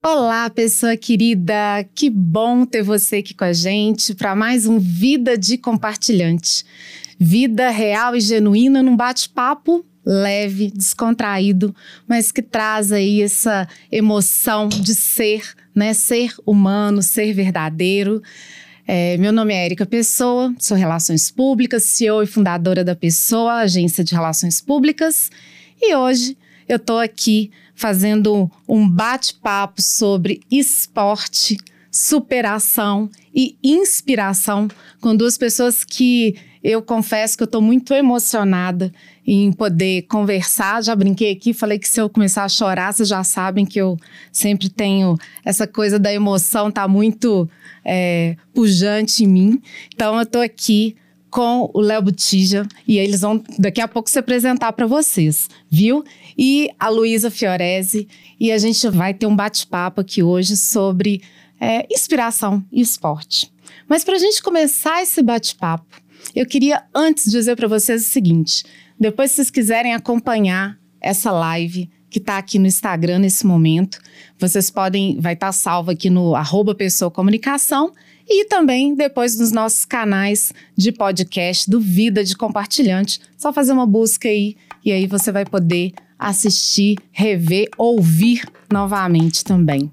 Olá, pessoa querida! Que bom ter você aqui com a gente para mais um Vida de Compartilhante. Vida real e genuína num bate-papo leve, descontraído, mas que traz aí essa emoção de ser, né? Ser humano, ser verdadeiro. É, meu nome é Erika Pessoa, sou Relações Públicas, CEO e fundadora da Pessoa, agência de Relações Públicas, e hoje eu estou aqui fazendo um bate-papo sobre esporte, superação e inspiração com duas pessoas que eu confesso que eu estou muito emocionada em poder conversar. Já brinquei aqui, falei que se eu começar a chorar, vocês já sabem que eu sempre tenho essa coisa da emoção, tá muito é, pujante em mim. Então eu estou aqui com o Léo Botija e eles vão daqui a pouco se apresentar para vocês, viu? e a Luísa Fiorese. E a gente vai ter um bate-papo aqui hoje sobre é, inspiração e esporte. Mas para a gente começar esse bate-papo, eu queria antes dizer para vocês o seguinte: depois, se vocês quiserem acompanhar essa live que está aqui no Instagram nesse momento, vocês podem, vai estar tá salvo aqui no arroba Pessoa Comunicação e também depois nos nossos canais de podcast do Vida de Compartilhante. Só fazer uma busca aí e aí você vai poder assistir, rever, ouvir novamente também.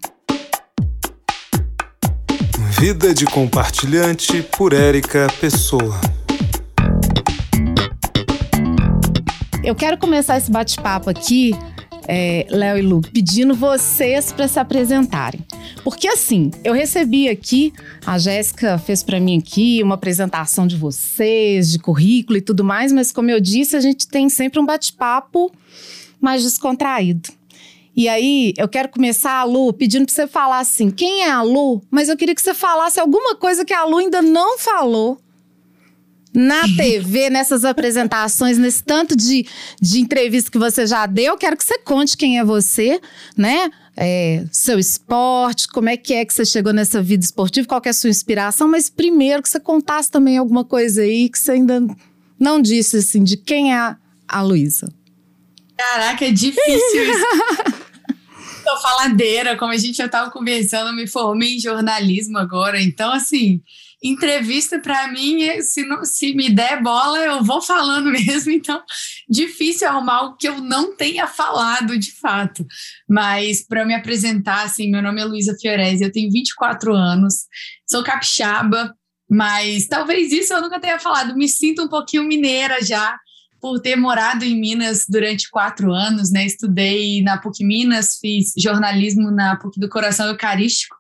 Vida de Compartilhante por Érica Pessoa. Eu quero começar esse bate-papo aqui, é, Léo e Lu, pedindo vocês para se apresentarem. Porque assim, eu recebi aqui, a Jéssica fez para mim aqui uma apresentação de vocês, de currículo e tudo mais, mas como eu disse, a gente tem sempre um bate-papo mais descontraído. E aí, eu quero começar, a Lu, pedindo para você falar assim: quem é a Lu? Mas eu queria que você falasse alguma coisa que a Lu ainda não falou na TV, nessas apresentações, nesse tanto de, de entrevista que você já deu. Eu quero que você conte quem é você, né? É, seu esporte, como é que é que você chegou nessa vida esportiva, qual é a sua inspiração, mas primeiro que você contasse também alguma coisa aí que você ainda não disse, assim, de quem é a, a Luísa. Caraca, é difícil isso. Tô faladeira, como a gente já estava conversando, me formei em jornalismo agora, então assim, entrevista para mim, se, não, se me der bola, eu vou falando mesmo, então difícil arrumar algo que eu não tenha falado de fato. Mas para me apresentar, assim, meu nome é Luísa Fiorese, eu tenho 24 anos, sou capixaba, mas talvez isso eu nunca tenha falado, me sinto um pouquinho mineira já, por ter morado em Minas durante quatro anos, né? Estudei na PUC Minas, fiz jornalismo na PUC do Coração Eucarístico,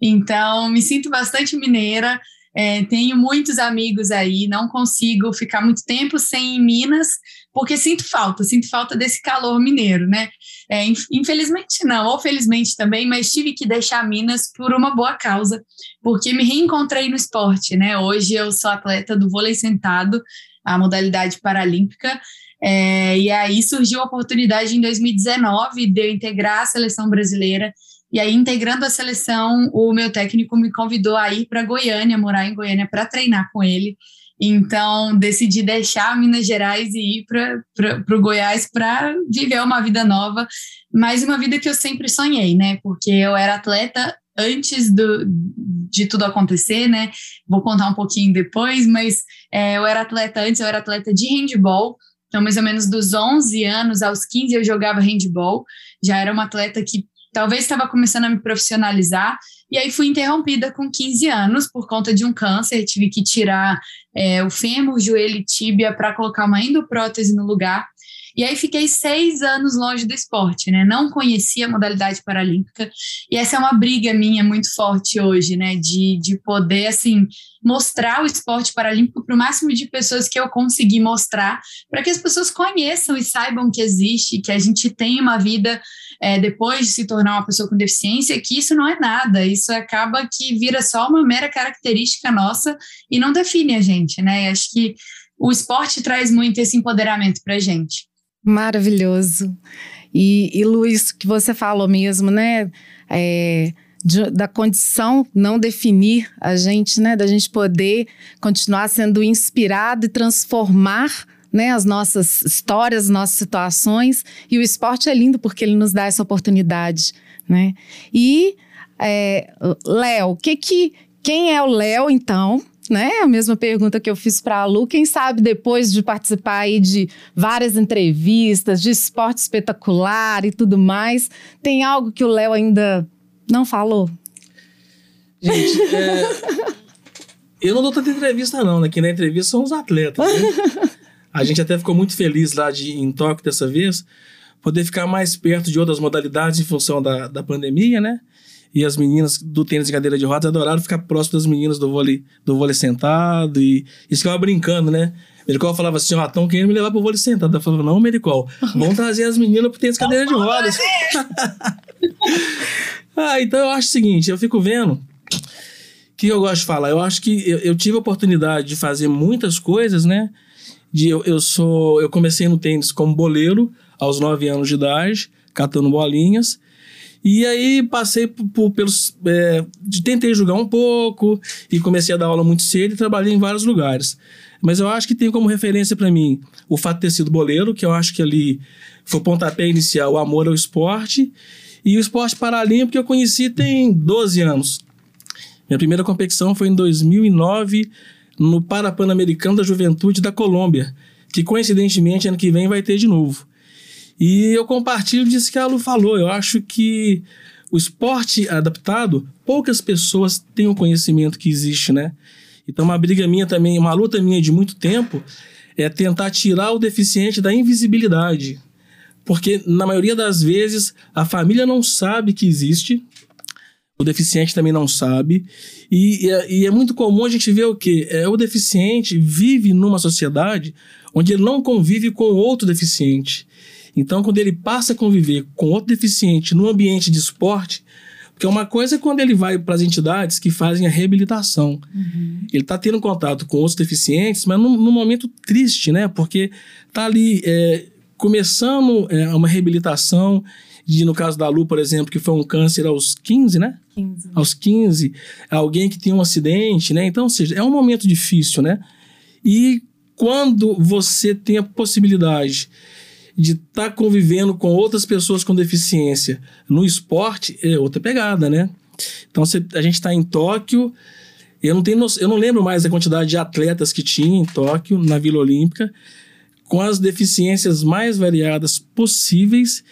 então me sinto bastante mineira. É, tenho muitos amigos aí, não consigo ficar muito tempo sem Minas, porque sinto falta, sinto falta desse calor mineiro, né? É, infelizmente não, ou felizmente também, mas tive que deixar Minas por uma boa causa, porque me reencontrei no esporte, né? Hoje eu sou atleta do vôlei sentado, a modalidade paralímpica. É, e aí surgiu a oportunidade em 2019 de eu integrar a seleção brasileira. E aí, integrando a seleção, o meu técnico me convidou a ir para Goiânia, morar em Goiânia, para treinar com ele. Então, decidi deixar Minas Gerais e ir para o Goiás para viver uma vida nova, mas uma vida que eu sempre sonhei, né? Porque eu era atleta antes do, de tudo acontecer, né? Vou contar um pouquinho depois, mas é, eu era atleta antes, eu era atleta de handball. Então, mais ou menos dos 11 anos aos 15 eu jogava handball. Já era uma atleta que talvez estava começando a me profissionalizar. E aí fui interrompida com 15 anos por conta de um câncer. Tive que tirar é, o fêmur, joelho e tíbia para colocar uma endoprótese no lugar. E aí fiquei seis anos longe do esporte, né? Não conhecia a modalidade paralímpica. E essa é uma briga minha muito forte hoje, né? De, de poder, assim, mostrar o esporte paralímpico para o máximo de pessoas que eu conseguir mostrar, para que as pessoas conheçam e saibam que existe, que a gente tem uma vida é, depois de se tornar uma pessoa com deficiência, que isso não é nada, isso acaba que vira só uma mera característica nossa e não define a gente, né? acho que o esporte traz muito esse empoderamento para a gente. Maravilhoso. E, e Luiz, que você falou mesmo, né? É, de, da condição não definir a gente, né? Da gente poder continuar sendo inspirado e transformar né, as nossas histórias, as nossas situações. E o esporte é lindo porque ele nos dá essa oportunidade né? E é, Léo, que que quem é o Léo então? Né? A mesma pergunta que eu fiz para a Lu. Quem sabe depois de participar aí de várias entrevistas, de esporte espetacular e tudo mais, tem algo que o Léo ainda não falou? Gente, é, eu não dou tanta entrevista, não, né? Quem dá entrevista são os atletas. Né? A gente até ficou muito feliz lá de, em Tóquio dessa vez, poder ficar mais perto de outras modalidades em função da, da pandemia, né? E as meninas do tênis de cadeira de rodas adoraram ficar próximo das meninas do vôlei, do vôlei sentado e eles ficavam brincando, né? Mericol falava assim, ó, estão querendo me levar pro vôlei sentado. Eu falava, não, Mericol, vamos trazer as meninas pro tênis de cadeira de rodas. ah, então eu acho o seguinte, eu fico vendo que eu gosto de falar? Eu acho que eu, eu tive a oportunidade de fazer muitas coisas, né? De, eu, eu sou eu comecei no tênis como boleiro aos 9 anos de idade, catando bolinhas. E aí passei por, por pelos. É, tentei jogar um pouco e comecei a dar aula muito cedo e trabalhei em vários lugares. Mas eu acho que tem como referência para mim o fato de ter sido boleiro, que eu acho que ali foi o pontapé inicial, o amor ao esporte. E o esporte paralímpico eu conheci tem 12 anos. Minha primeira competição foi em 2009 no Parapan-Americano da Juventude da Colômbia, que coincidentemente ano que vem vai ter de novo. E eu compartilho disso que a Lu falou. Eu acho que o esporte adaptado, poucas pessoas têm o conhecimento que existe, né? Então, uma briga minha também, uma luta minha de muito tempo, é tentar tirar o deficiente da invisibilidade. Porque, na maioria das vezes, a família não sabe que existe, o deficiente também não sabe. E, e, é, e, é, muito comum a gente ver o quê? É, o deficiente vive numa sociedade onde ele não convive com outro deficiente. Então, quando ele passa a conviver com outro deficiente no ambiente de esporte, porque uma coisa é quando ele vai para as entidades que fazem a reabilitação. Uhum. Ele está tendo contato com outros deficientes, mas num, num, momento triste, né? Porque está ali é, começando é, uma reabilitação de, no caso da Lu, por exemplo, que foi um câncer aos 15, né? 15. Aos 15, alguém que tem um acidente, né? Então, ou seja, é um momento difícil, né? E quando você tem a possibilidade de estar tá convivendo com outras pessoas com deficiência no esporte, é outra pegada, né? Então, você, a gente está em Tóquio, eu não, tenho, eu não lembro mais a quantidade de atletas que tinha em Tóquio, na Vila Olímpica, com as deficiências mais variadas possíveis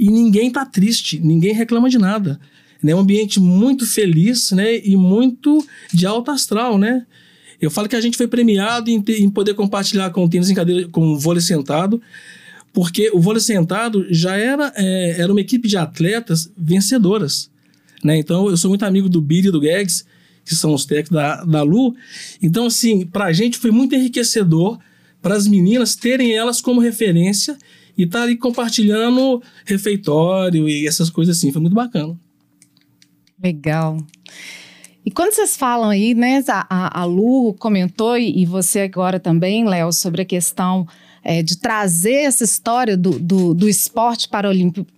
e ninguém tá triste, ninguém reclama de nada. É um ambiente muito feliz, né? E muito de alto astral, né? Eu falo que a gente foi premiado em, ter, em poder compartilhar com o tênis em cadeira, com o vôlei sentado, porque o vôlei sentado já era, é, era uma equipe de atletas vencedoras, né? Então, eu sou muito amigo do Billy e do Gags, que são os técnicos da, da Lu. Então, assim, pra gente foi muito enriquecedor para as meninas terem elas como referência e tá ali compartilhando refeitório e essas coisas assim. Foi muito bacana. Legal. E quando vocês falam aí, né, a, a Lu comentou e você agora também, Léo, sobre a questão é, de trazer essa história do, do, do esporte paralímpico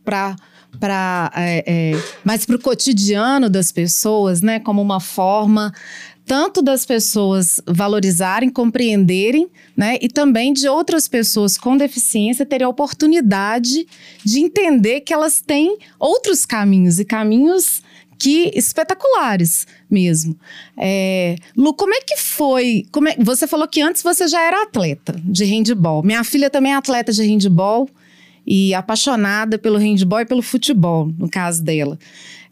para para é, é, mais para o cotidiano das pessoas, né, como uma forma tanto das pessoas valorizarem, compreenderem, né, e também de outras pessoas com deficiência terem a oportunidade de entender que elas têm outros caminhos e caminhos que espetaculares mesmo. É, Lu, como é que foi? É, você falou que antes você já era atleta de handball. Minha filha também é atleta de handball e apaixonada pelo handball e pelo futebol, no caso dela.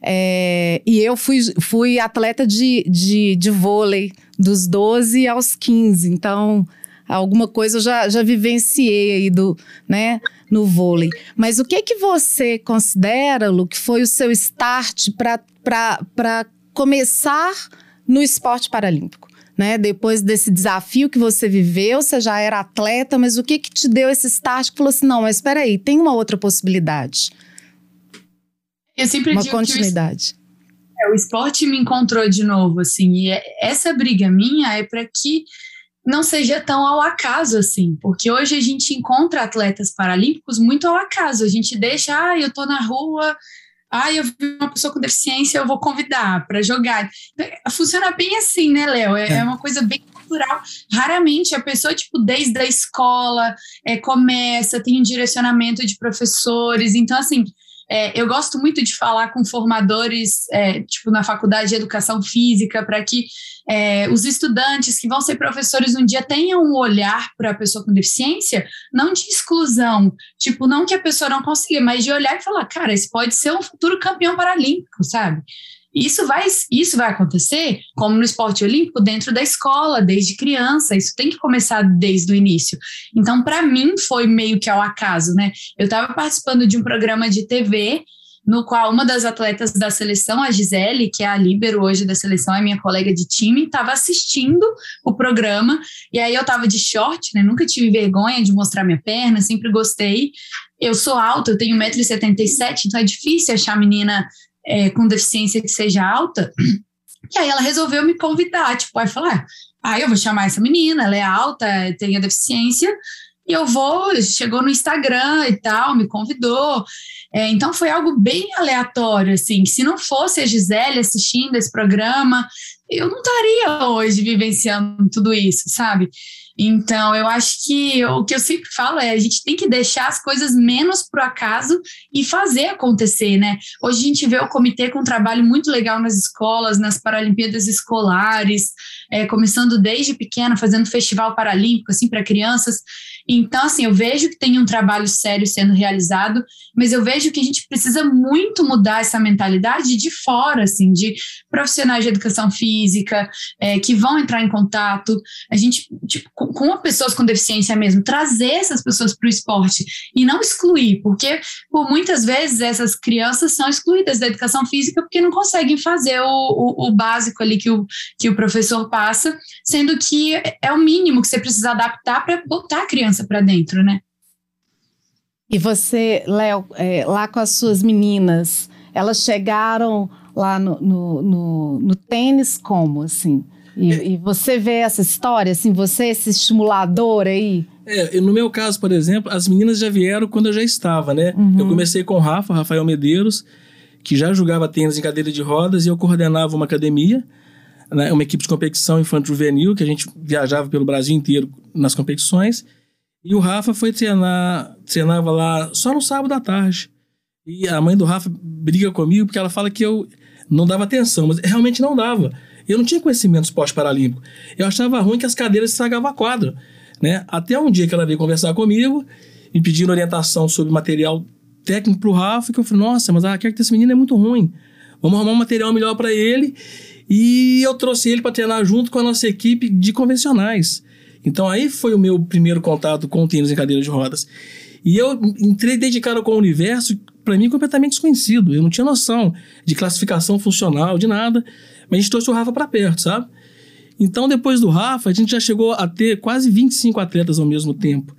É, e eu fui, fui atleta de, de, de vôlei dos 12 aos 15, então alguma coisa eu já, já vivenciei aí do, né, no vôlei. Mas o que que você considera, Lu, que foi o seu start para começar no esporte paralímpico? Né? Depois desse desafio que você viveu, você já era atleta, mas o que que te deu esse start que falou assim, não, mas espera aí, tem uma outra possibilidade? Eu sempre uma continuidade. Que o, é, o esporte me encontrou de novo, assim, e é, essa briga minha é para que não seja tão ao acaso assim, porque hoje a gente encontra atletas paralímpicos muito ao acaso. A gente deixa, ah, eu tô na rua, ah, eu vi uma pessoa com deficiência, eu vou convidar para jogar. Funciona bem assim, né, Léo? É, é. é, uma coisa bem natural. Raramente a pessoa, tipo, desde a escola, é, começa, tem um direcionamento de professores. Então, assim, é, eu gosto muito de falar com formadores, é, tipo na faculdade de educação física, para que é, os estudantes que vão ser professores um dia tenham um olhar para a pessoa com deficiência, não de exclusão, tipo, não que a pessoa não consiga, mas de olhar e falar, cara, esse pode ser um futuro campeão paralímpico, sabe? Isso vai, isso vai acontecer, como no esporte olímpico, dentro da escola, desde criança. Isso tem que começar desde o início. Então, para mim, foi meio que ao acaso, né? Eu estava participando de um programa de TV no qual uma das atletas da seleção, a Gisele, que é a líbero hoje da seleção, é minha colega de time, estava assistindo o programa, e aí eu estava de short, né? Nunca tive vergonha de mostrar minha perna, sempre gostei. Eu sou alta, eu tenho 1,77m, então é difícil achar menina é, com deficiência que seja alta. E aí ela resolveu me convidar, tipo, aí falar, ah, eu vou chamar essa menina, ela é alta, tem a deficiência, e eu vou, chegou no Instagram e tal, me convidou. É, então foi algo bem aleatório, assim. Se não fosse a Gisele assistindo esse programa, eu não estaria hoje vivenciando tudo isso, sabe? Então, eu acho que o que eu sempre falo é a gente tem que deixar as coisas menos pro acaso e fazer acontecer, né? Hoje a gente vê o comitê com um trabalho muito legal nas escolas, nas Paralimpíadas escolares, é, começando desde pequena, fazendo festival paralímpico, assim, para crianças. Então, assim, eu vejo que tem um trabalho sério sendo realizado, mas eu vejo que a gente precisa muito mudar essa mentalidade de fora, assim, de profissionais de educação física é, que vão entrar em contato, a gente, tipo, com, com pessoas com deficiência mesmo, trazer essas pessoas para o esporte e não excluir, porque por muitas vezes essas crianças são excluídas da educação física porque não conseguem fazer o, o, o básico ali que o, que o professor passa, sendo que é o mínimo que você precisa adaptar para botar a criança criança para dentro, né? E você, Léo, é, lá com as suas meninas, elas chegaram lá no, no, no, no tênis como, assim? E, é. e, você vê essa história, assim, você esse estimulador aí? É, no meu caso, por exemplo, as meninas já vieram quando eu já estava, né? Uhum. Eu comecei com o Rafa, Rafael Medeiros, que já jogava tênis em cadeira de rodas e eu coordenava uma academia, né, uma equipe de competição infantil juvenil, que a gente viajava pelo Brasil inteiro nas competições. E o Rafa foi treinar, treinava lá só no sábado à tarde. E a mãe do Rafa briga comigo porque ela fala que eu não dava atenção, mas realmente não dava. Eu não tinha conhecimento do esporte paralímpico. Eu achava ruim que as cadeiras estragavam a quadra. Né? Até um dia que ela veio conversar comigo e pedindo orientação sobre material técnico para o Rafa, que eu falei, nossa, mas a quer que esse menino é muito ruim. Vamos arrumar um material melhor para ele. E eu trouxe ele para treinar junto com a nossa equipe de convencionais. Então aí foi o meu primeiro contato com tênis em cadeira de rodas. E eu entrei dedicado com o universo, para mim, completamente desconhecido. Eu não tinha noção de classificação funcional, de nada. Mas a gente trouxe o Rafa para perto, sabe? Então, depois do Rafa, a gente já chegou a ter quase 25 atletas ao mesmo tempo.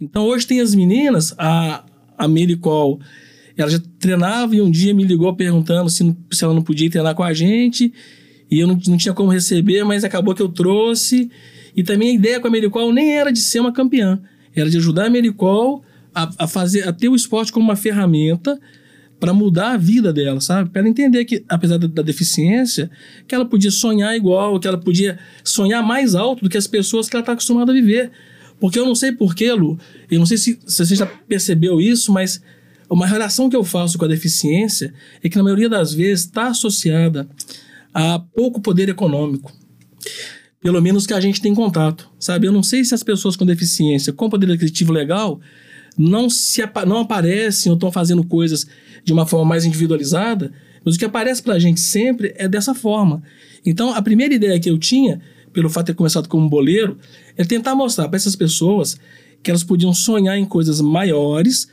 Então, hoje tem as meninas, a, a Mericol, ela já treinava e um dia me ligou perguntando se, se ela não podia treinar com a gente. E eu não, não tinha como receber, mas acabou que eu trouxe. E também a ideia com a Mericol nem era de ser uma campeã, era de ajudar a Mericol a, a fazer, a ter o esporte como uma ferramenta para mudar a vida dela, sabe? Para ela entender que, apesar da, da, deficiência, que ela podia sonhar igual, que ela podia sonhar mais alto do que as pessoas que ela está acostumada a viver. Porque eu não sei porquê, Lu, eu não sei se, se você já percebeu isso, mas uma relação que eu faço com a deficiência é que, na maioria das vezes, está associada a pouco poder econômico pelo menos que a gente tem contato, sabe? Eu não sei se as pessoas com deficiência, com poder aquisitivo legal, não, se, não aparecem ou estão fazendo coisas de uma forma mais individualizada, mas o que aparece para a gente sempre é dessa forma. Então, a primeira ideia que eu tinha, pelo fato de ter começado como boleiro, é tentar mostrar para essas pessoas que elas podiam sonhar em coisas maiores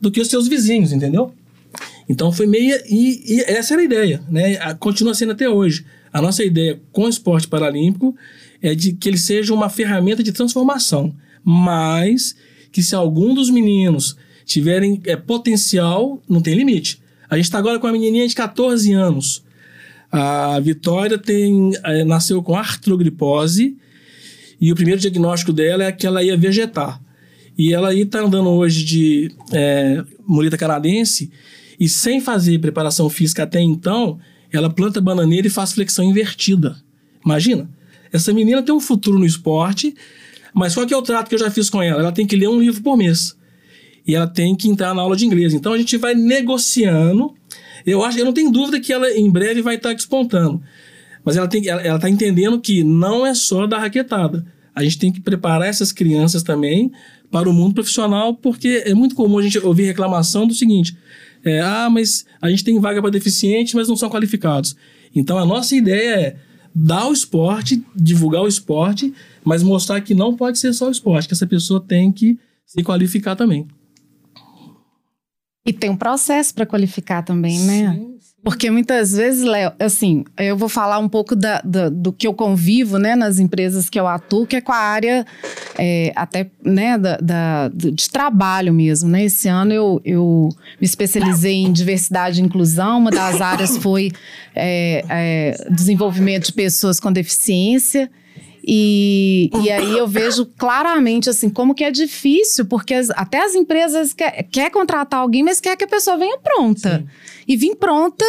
do que os seus vizinhos, entendeu? Então foi meia. E, e essa era a ideia, né? Continua sendo até hoje. A nossa ideia com o esporte paralímpico é de que ele seja uma ferramenta de transformação, mas que se algum dos meninos tiverem é, potencial, não tem limite. A gente está agora com uma menininha de 14 anos. A Vitória tem, é, nasceu com artrogripose e o primeiro diagnóstico dela é que ela ia vegetar. E ela aí está andando hoje de é, muleta canadense e sem fazer preparação física até então, ela planta bananeira e faz flexão invertida. Imagina. Essa menina tem um futuro no esporte, mas qual que é o trato que eu já fiz com ela? Ela tem que ler um livro por mês. e ela tem que entrar na aula de inglês. Então a gente vai negociando. Eu acho, eu não tenho dúvida que ela em breve vai estar despontando. Mas ela tem, ela, ela tá entendendo que não é só da raquetada. A gente tem que preparar essas crianças também para o mundo profissional, porque é muito comum a gente ouvir reclamação do seguinte: é, ah, mas a gente tem vaga para deficiente, mas não são qualificados. Então a nossa ideia é dar o esporte, divulgar o esporte, mas mostrar que não pode ser só o esporte, que essa pessoa tem que se qualificar também. E tem um processo para qualificar também, né? Sim. Porque muitas vezes, Léo, assim, eu vou falar um pouco da, da, do que eu convivo, né, nas empresas que eu atuo, que é com a área é, até, né, da, da, de trabalho mesmo, né? Esse ano eu, eu me especializei em diversidade e inclusão, uma das áreas foi é, é, desenvolvimento de pessoas com deficiência. E, e aí eu vejo claramente assim como que é difícil, porque as, até as empresas quer, quer contratar alguém, mas quer que a pessoa venha pronta. Sim. E vir pronta,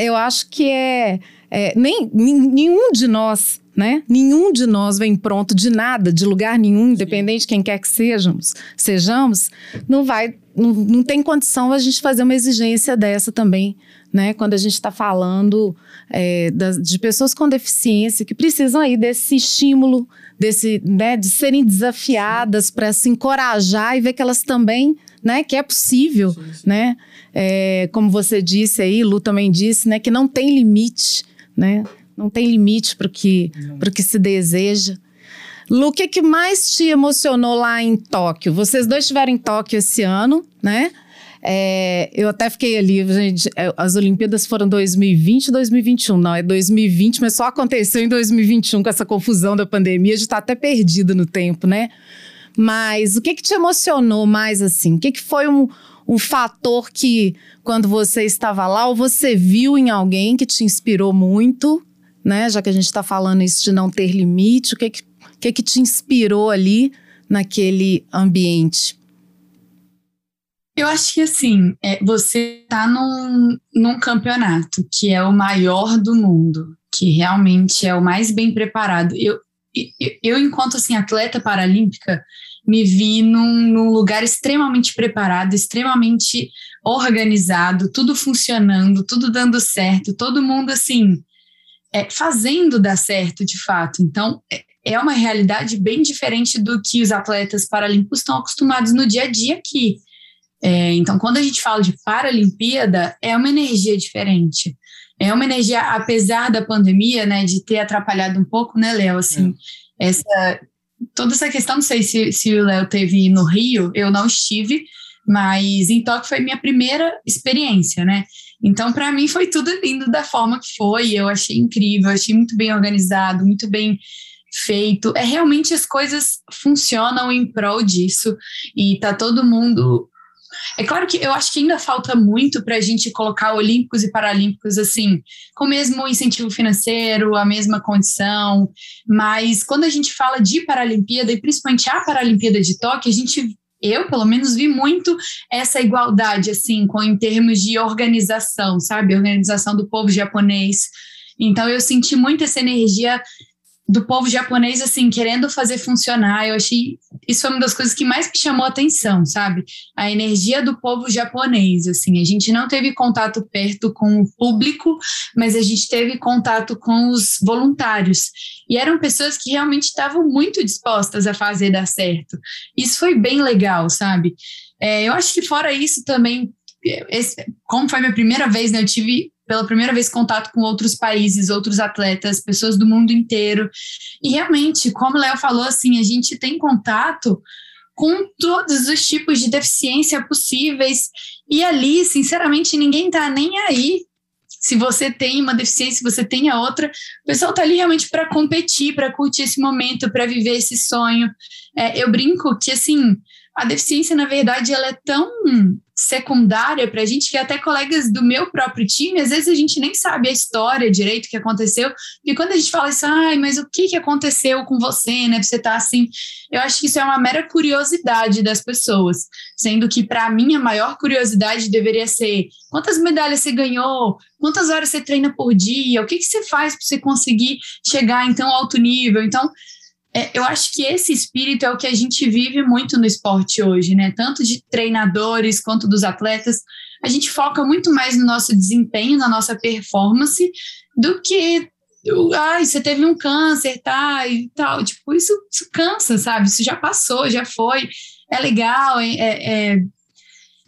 eu acho que é, é nem, nenhum de nós né? Nenhum de nós vem pronto de nada, de lugar nenhum, independente de quem quer que sejamos, sejamos, não vai, não, não tem condição a gente fazer uma exigência dessa também, né? Quando a gente está falando é, das, de pessoas com deficiência que precisam aí desse estímulo, desse, né, de serem desafiadas para se encorajar e ver que elas também, né, que é possível, sim, sim. né? É, como você disse aí, Lu também disse, né, que não tem limite, né? Não tem limite para o que, que se deseja. Lu, o que, que mais te emocionou lá em Tóquio? Vocês dois estiveram em Tóquio esse ano, né? É, eu até fiquei ali, gente. É, as Olimpíadas foram 2020 e 2021. Não, é 2020, mas só aconteceu em 2021 com essa confusão da pandemia. A gente está até perdido no tempo, né? Mas o que, que te emocionou mais assim? O que, que foi um, um fator que, quando você estava lá, ou você viu em alguém que te inspirou muito né? Já que a gente está falando isso de não ter limite, o que que, que que te inspirou ali naquele ambiente? Eu acho que assim, é, você está num, num campeonato que é o maior do mundo, que realmente é o mais bem preparado. Eu, eu, eu enquanto assim, atleta paralímpica, me vi num, num, lugar extremamente preparado, extremamente organizado, tudo funcionando, tudo dando certo, todo mundo assim é, fazendo dar certo de fato. Então, é, é uma realidade bem diferente do que os atletas paralímpicos estão acostumados no dia a dia aqui. É, então, quando a gente fala de Paralimpíada, é uma energia diferente. É uma energia, apesar da pandemia, né, de ter atrapalhado um pouco, né, Léo? Assim, é. essa, toda essa questão, não sei se, se o Léo teve no Rio, eu não estive, mas em Tóquio foi minha primeira experiência, né? Então, para mim, foi tudo lindo da forma que foi. Eu achei incrível, achei muito bem organizado, muito bem feito. É realmente as coisas funcionam em prol disso e tá todo mundo. É claro que eu acho que ainda falta muito para a gente colocar Olímpicos e Paralímpicos assim, com o mesmo incentivo financeiro, a mesma condição, mas quando a gente fala de Paralimpíada, e principalmente a Paralimpíada de Tóquio, a gente eu, pelo menos, vi muito essa igualdade, assim, com, em termos de organização, sabe? Organização do povo japonês. Então, eu senti muito essa energia do povo japonês, assim, querendo fazer funcionar. Eu achei. Isso foi uma das coisas que mais me chamou a atenção, sabe? A energia do povo japonês, assim. A gente não teve contato perto com o público, mas a gente teve contato com os voluntários. E eram pessoas que realmente estavam muito dispostas a fazer dar certo. Isso foi bem legal, sabe? É, eu acho que fora isso também. Esse, como foi minha primeira vez, né, eu tive pela primeira vez contato com outros países, outros atletas, pessoas do mundo inteiro. E realmente, como o Léo falou, assim, a gente tem contato com todos os tipos de deficiência possíveis. E ali, sinceramente, ninguém está nem aí se você tem uma deficiência, se você tem a outra, o pessoal está ali realmente para competir, para curtir esse momento, para viver esse sonho. É, eu brinco que, assim, a deficiência, na verdade, ela é tão secundária para a gente que até colegas do meu próprio time, às vezes a gente nem sabe a história direito que aconteceu, e quando a gente fala isso, ai, mas o que, que aconteceu com você, né, você tá assim, eu acho que isso é uma mera curiosidade das pessoas, sendo que para mim a maior curiosidade deveria ser quantas medalhas você ganhou, quantas horas você treina por dia, o que, que você faz para você conseguir chegar em tão alto nível, então é, eu acho que esse espírito é o que a gente vive muito no esporte hoje, né? Tanto de treinadores quanto dos atletas. A gente foca muito mais no nosso desempenho, na nossa performance, do que ai, você teve um câncer, tá, e tal. Tipo, isso, isso cansa, sabe? Isso já passou, já foi. É legal, é, é, é,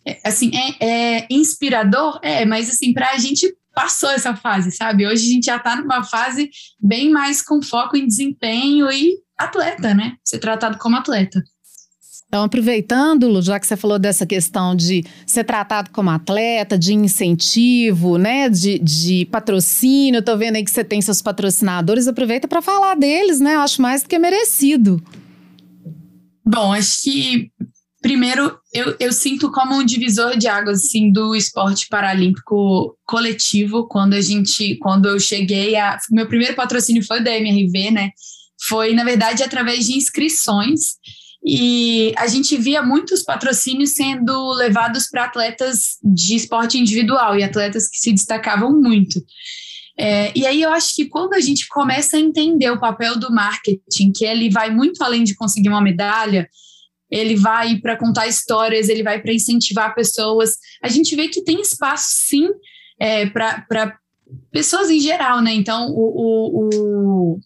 é assim, é, é, inspirador, é, mas assim, para a gente passou essa fase, sabe? Hoje a gente já está numa fase bem mais com foco em desempenho e atleta, né? Ser tratado como atleta. Então, aproveitando, Lu, já que você falou dessa questão de ser tratado como atleta, de incentivo, né, de, de patrocínio, eu tô vendo aí que você tem seus patrocinadores, aproveita para falar deles, né? Eu acho mais do que merecido. Bom, acho que primeiro eu, eu sinto como um divisor de águas assim do esporte paralímpico coletivo quando a gente quando eu cheguei a meu primeiro patrocínio foi da MRV, né? Foi na verdade através de inscrições e a gente via muitos patrocínios sendo levados para atletas de esporte individual e atletas que se destacavam muito. É, e aí eu acho que quando a gente começa a entender o papel do marketing, que ele vai muito além de conseguir uma medalha, ele vai para contar histórias, ele vai para incentivar pessoas, a gente vê que tem espaço sim é, para pessoas em geral, né? Então o, o, o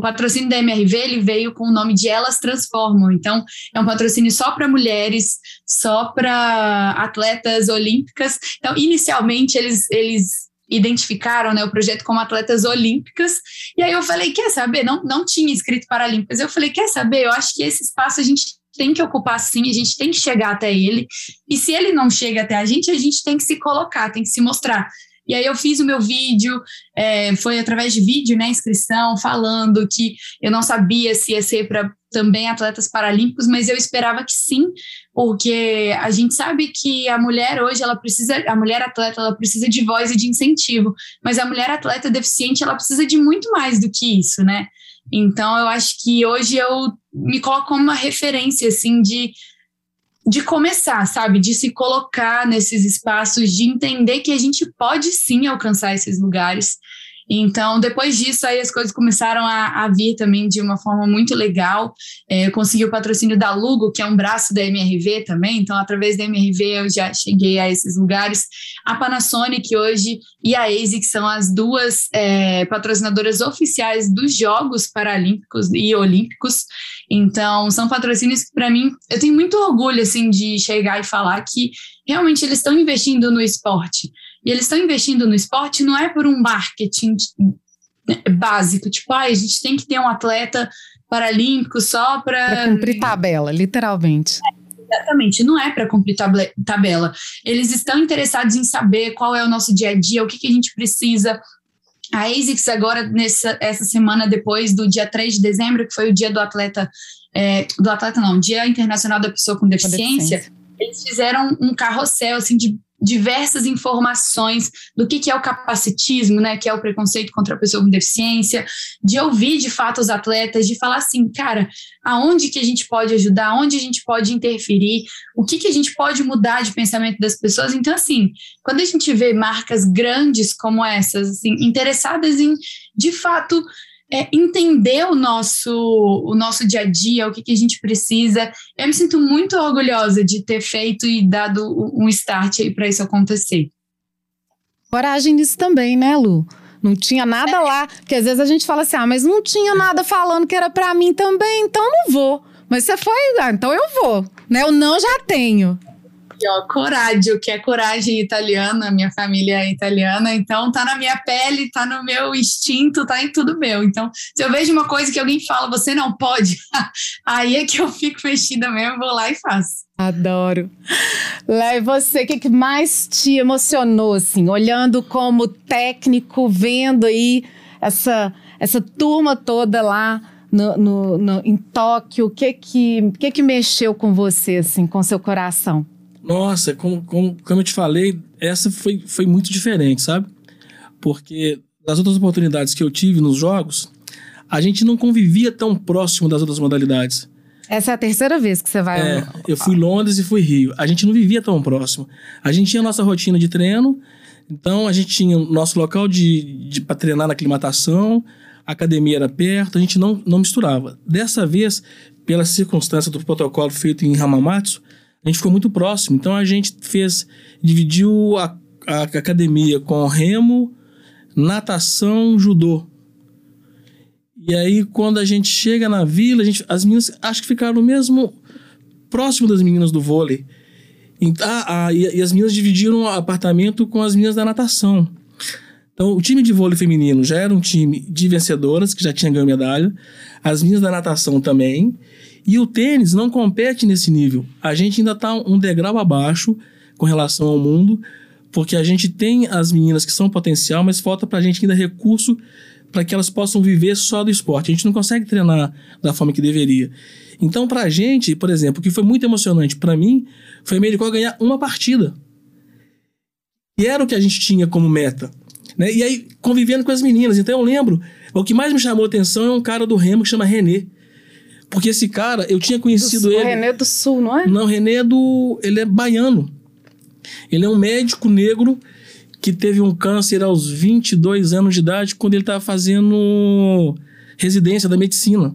patrocínio da MRV ele veio com o nome de Elas Transformam. Então, é um patrocínio só para mulheres, só para atletas olímpicas. Então, inicialmente, eles, eles identificaram né, o projeto como atletas olímpicas. E aí eu falei, quer saber? Não, não tinha escrito Paralímpicas. Eu falei, quer saber? Eu acho que esse espaço a gente tem que ocupar sim, a gente tem que chegar até ele. E se ele não chega até a gente, a gente tem que se colocar, tem que se mostrar. E aí eu fiz o meu vídeo, é, foi através de vídeo, né, inscrição, falando que eu não sabia se ia ser para também atletas paralímpicos, mas eu esperava que sim, porque a gente sabe que a mulher hoje ela precisa, a mulher atleta ela precisa de voz e de incentivo, mas a mulher atleta deficiente ela precisa de muito mais do que isso, né? Então eu acho que hoje eu me coloco como uma referência assim de de começar, sabe? De se colocar nesses espaços, de entender que a gente pode sim alcançar esses lugares então, depois disso, aí as coisas começaram a, a vir também de uma forma muito legal. É, eu consegui o patrocínio da Lugo, que é um braço da MRV também. Então, através da MRV, eu já cheguei a esses lugares. A Panasonic hoje e a ASIC são as duas é, patrocinadoras oficiais dos Jogos Paralímpicos e Olímpicos. Então, são patrocínios que, para mim, eu tenho muito orgulho, assim, de chegar e falar que realmente eles estão investindo no esporte. E eles estão investindo no esporte não é por um marketing básico, tipo, ah, a gente tem que ter um atleta paralímpico só para. cumprir tabela, literalmente. É, exatamente, não é para cumprir tabela. Eles estão interessados em saber qual é o nosso dia a dia, o que, que a gente precisa. A ASICS agora, nessa, essa semana depois do dia 3 de dezembro, que foi o dia do atleta, é, do atleta não, Dia Internacional da Pessoa com Deficiência, com deficiência. eles fizeram um carrossel, assim, de diversas informações do que, que é o capacitismo, né, que é o preconceito contra a pessoa com deficiência, de ouvir de fato os atletas, de falar assim, cara, aonde que a gente pode ajudar, onde a gente pode interferir, o que, que a gente pode mudar de pensamento das pessoas. Então, assim, quando a gente vê marcas grandes como essas, assim, interessadas em, de fato, é, entender o nosso, o nosso dia a dia, o que, que a gente precisa. Eu me sinto muito orgulhosa de ter feito e dado um start aí para isso acontecer. Coragem nisso também, né, Lu? Não tinha nada é. lá, porque às vezes a gente fala assim: ah, mas não tinha nada falando que era para mim também, então não vou. Mas você foi, ah, então eu vou, né? Eu não já tenho aqui, ó, coraggio, que é coragem italiana, minha família é italiana, então tá na minha pele, tá no meu instinto, tá em tudo meu. Então, se eu vejo uma coisa que alguém fala, você não pode, aí é que eu fico mexida mesmo, vou lá e faço. Adoro. Léo, você, o que, que mais te emocionou, assim, olhando como técnico, vendo aí essa, essa turma toda lá no, no, no, em Tóquio, o que que, que que mexeu com você, assim, com seu coração? Nossa, como, como, como eu te falei, essa foi, foi muito diferente, sabe? Porque das outras oportunidades que eu tive nos jogos, a gente não convivia tão próximo das outras modalidades. Essa é a terceira vez que você vai. É, eu fui Londres e fui Rio. A gente não vivia tão próximo. A gente tinha a nossa rotina de treino, então a gente tinha o nosso local de, de para treinar na aclimatação, a academia era perto, a gente não, não misturava. Dessa vez, pela circunstância do protocolo feito em Hamamatsu, a gente ficou muito próximo. Então a gente fez, dividiu a, a academia com remo, natação, judô. E aí, quando a gente chega na vila, a gente, as meninas acho que ficaram mesmo. próximo das meninas do vôlei. Ah, ah, e, e as meninas dividiram o apartamento com as meninas da natação. Então, o time de vôlei feminino já era um time de vencedoras, que já tinha ganho medalha. As meninas da natação também. E o tênis não compete nesse nível. A gente ainda está um degrau abaixo com relação ao mundo, porque a gente tem as meninas que são potencial, mas falta para a gente ainda recurso para que elas possam viver só do esporte. A gente não consegue treinar da forma que deveria. Então, para a gente, por exemplo, o que foi muito emocionante para mim foi a Americó ganhar uma partida. E era o que a gente tinha como meta. Né? E aí, convivendo com as meninas. Então, eu lembro, o que mais me chamou a atenção é um cara do Remo que chama Renê. Porque esse cara, eu tinha conhecido do, ele. O Renê do Sul, não é? Não, Renê é do. Ele é baiano. Ele é um médico negro que teve um câncer aos 22 anos de idade quando ele estava fazendo residência da medicina.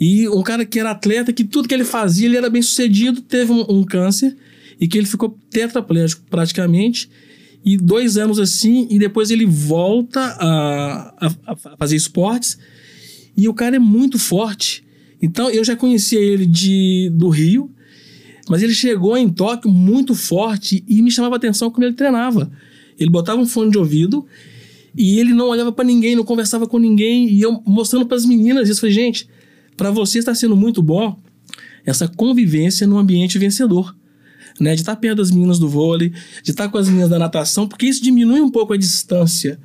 E um cara que era atleta, que tudo que ele fazia, ele era bem sucedido, teve um, um câncer e que ele ficou tetraplégico praticamente. E dois anos assim, e depois ele volta a, a, a fazer esportes. E o cara é muito forte. Então eu já conhecia ele de, do Rio, mas ele chegou em Tóquio muito forte e me chamava atenção como ele treinava. Ele botava um fone de ouvido e ele não olhava para ninguém, não conversava com ninguém. E eu mostrando para as meninas isso, falei, gente, para você está sendo muito bom essa convivência no ambiente vencedor. Né, de estar tá perto das meninas do vôlei, de estar tá com as meninas da natação, porque isso diminui um pouco a distância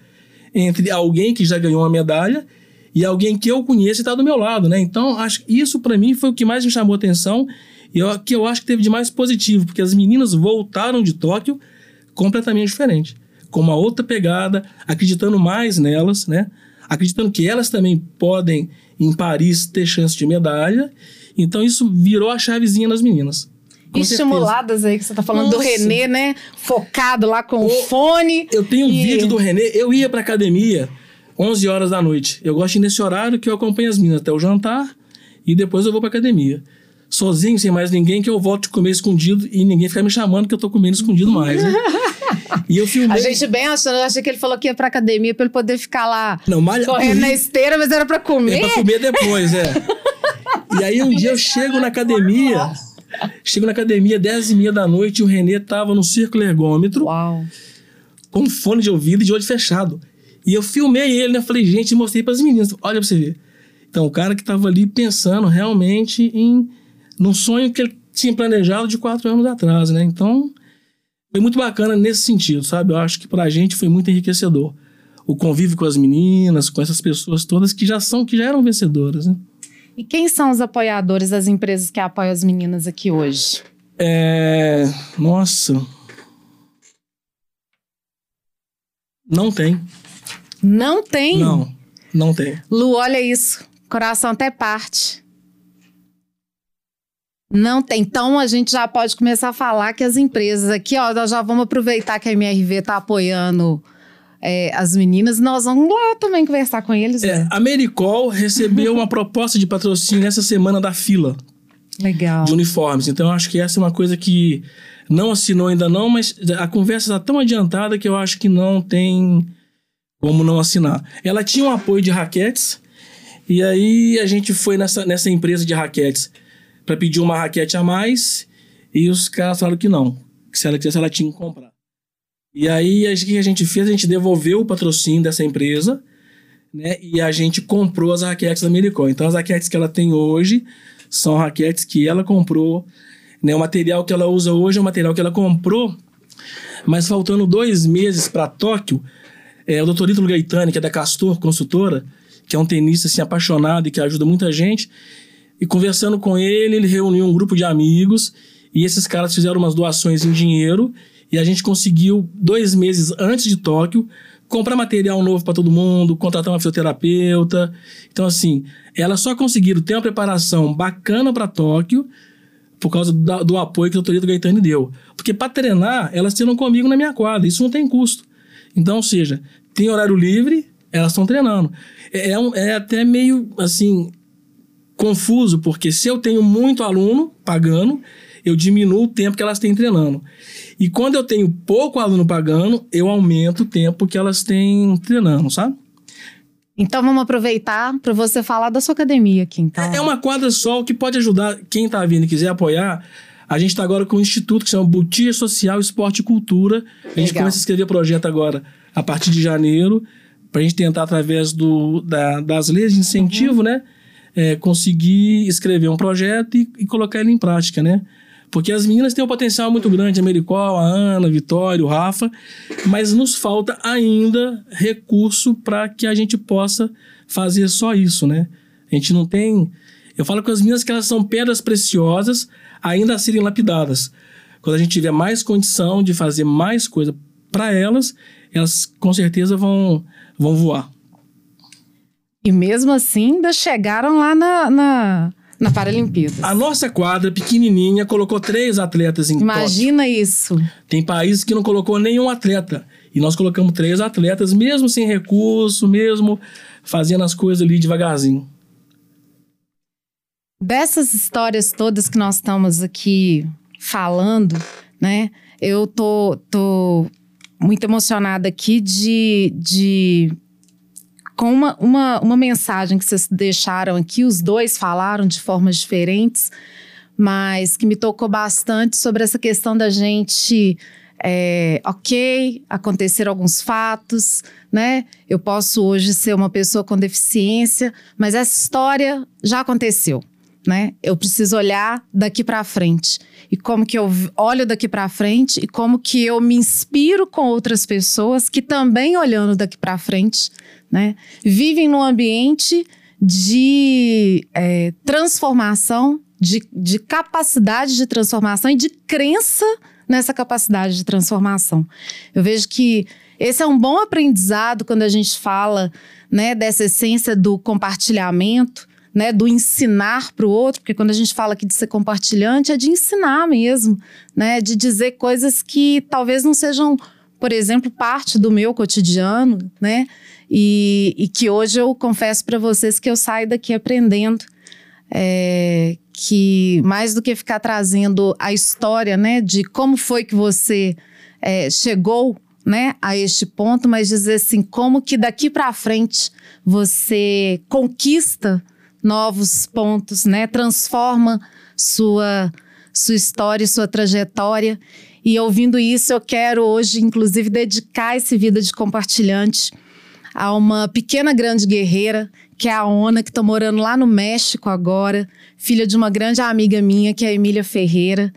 entre alguém que já ganhou uma medalha e alguém que eu conheço e está do meu lado, né? Então, acho isso para mim foi o que mais me chamou a atenção e eu, que eu acho que teve de mais positivo, porque as meninas voltaram de Tóquio completamente diferente com uma outra pegada, acreditando mais nelas, né? Acreditando que elas também podem, em Paris, ter chance de medalha. Então isso virou a chavezinha nas meninas. Com Estimuladas certeza. aí, que você tá falando Nossa. do Renê, né? Focado lá com o, o fone. Eu tenho um e... vídeo do Renê. Eu ia pra academia 11 horas da noite. Eu gosto de ir nesse horário que eu acompanho as meninas até o jantar e depois eu vou pra academia. Sozinho, sem mais ninguém, que eu volto de comer escondido e ninguém fica me chamando que eu tô comendo escondido mais, né? E eu filmei. A gente bem achando, eu achei que ele falou que ia pra academia pra ele poder ficar lá não, malha... correndo na esteira, mas era pra comer. É pra comer depois, é. e aí um dia eu chego na academia, chego na academia 10 e meia da noite e o Renê tava no círculo ergômetro. Uau. Com fone de ouvido e de olho fechado. E eu filmei ele, né? Falei, gente, mostrei para as meninas. Olha pra você ver. Então, o cara que tava ali pensando realmente em num sonho que ele tinha planejado de quatro anos atrás, né? Então, foi muito bacana nesse sentido, sabe? Eu acho que pra gente foi muito enriquecedor. O convívio com as meninas, com essas pessoas todas que já são, que já eram vencedoras, né? E quem são os apoiadores das empresas que apoiam as meninas aqui hoje? É. Nossa. Não tem. Não tem? Não, não tem. Lu, olha isso. Coração até parte. Não tem. Então a gente já pode começar a falar que as empresas aqui, ó, nós já vamos aproveitar que a MRV está apoiando é, as meninas, nós vamos lá também conversar com eles. É, né? a Mericol recebeu uma proposta de patrocínio essa semana da fila. Legal. De uniformes. Então eu acho que essa é uma coisa que não assinou ainda não, mas a conversa está tão adiantada que eu acho que não tem como não assinar. Ela tinha um apoio de raquetes, e aí a gente foi nessa, nessa empresa de raquetes para pedir uma raquete a mais e os caras falaram que não, que se ela quisesse ela tinha que comprar. E aí o que a gente fez? A gente devolveu o patrocínio dessa empresa, né? E a gente comprou as raquetes da Americon. Então as raquetes que ela tem hoje são raquetes que ela comprou, né? O material que ela usa hoje é o material que ela comprou, mas faltando dois meses para Tóquio, é, o doutor Ítalo Gaetani, que é da Castor Consultora, que é um tenista assim, apaixonado e que ajuda muita gente, e conversando com ele, ele reuniu um grupo de amigos e esses caras fizeram umas doações em dinheiro e a gente conseguiu, dois meses antes de Tóquio, comprar material novo para todo mundo, contratar uma fisioterapeuta. Então, assim, elas só conseguiram ter uma preparação bacana para Tóquio por causa do, do, apoio que o doutor Gaetani deu. Porque para treinar, elas treinam comigo na minha quadra. Isso não tem custo. Então, ou seja, tem horário livre, Elas estão treinando. É, é, um, é até meio assim confuso, porque se eu tenho muito aluno pagando, eu diminuo o tempo que elas têm treinando. E quando eu tenho pouco aluno pagando, eu aumento o tempo que elas têm treinando, sabe? Então vamos aproveitar para você falar da sua academia aqui. Então. É, é uma quadra só que pode ajudar quem está vindo e quiser apoiar. A gente está agora com um instituto que chama Butia Social Esporte e Cultura. A gente Legal. começa a escrever projeto agora a partir de janeiro, para a gente tentar, através do, da, das leis de incentivo, uhum. né? É, conseguir escrever um projeto e, e colocar ele em prática, né? Porque as meninas têm um potencial muito grande, a Mericol, a Ana, a Vitória, o Rafa, mas nos falta ainda recurso para que a gente possa fazer só isso, né? A gente não tem. Eu falo com as meninas que elas são pedras preciosas ainda a serem lapidadas. Quando a gente tiver mais condição de fazer mais coisa para elas, elas com certeza vão, vão voar. E mesmo assim, ainda chegaram lá na, na na Paralimpíada. A nossa quadra pequenininha colocou três atletas em Imagina isso. Tem países que não colocou nenhum atleta. E nós colocamos três atletas, mesmo sem recurso, mesmo fazendo as coisas ali devagarzinho. Dessas histórias todas que nós estamos aqui falando, né? Eu tô, tô muito emocionada aqui de, de com uma, uma, uma mensagem que vocês deixaram aqui, os dois falaram de formas diferentes, mas que me tocou bastante sobre essa questão da gente. É, ok, aconteceram alguns fatos, né? Eu posso hoje ser uma pessoa com deficiência, mas essa história já aconteceu, né? Eu preciso olhar daqui para frente e como que eu olho daqui para frente e como que eu me inspiro com outras pessoas que também olhando daqui para frente né? Vivem num ambiente de é, transformação, de, de capacidade de transformação e de crença nessa capacidade de transformação. Eu vejo que esse é um bom aprendizado quando a gente fala né, dessa essência do compartilhamento, né, do ensinar para o outro, porque quando a gente fala aqui de ser compartilhante, é de ensinar mesmo, né, de dizer coisas que talvez não sejam, por exemplo, parte do meu cotidiano, né, e, e que hoje eu confesso para vocês que eu saio daqui aprendendo. É, que mais do que ficar trazendo a história, né, de como foi que você é, chegou, né, a este ponto, mas dizer assim, como que daqui para frente você conquista novos pontos, né, transforma sua sua história, sua trajetória. E ouvindo isso, eu quero hoje, inclusive, dedicar esse vida de compartilhante a uma pequena grande guerreira, que é a Ona, que está morando lá no México agora, filha de uma grande amiga minha, que é a Emília Ferreira,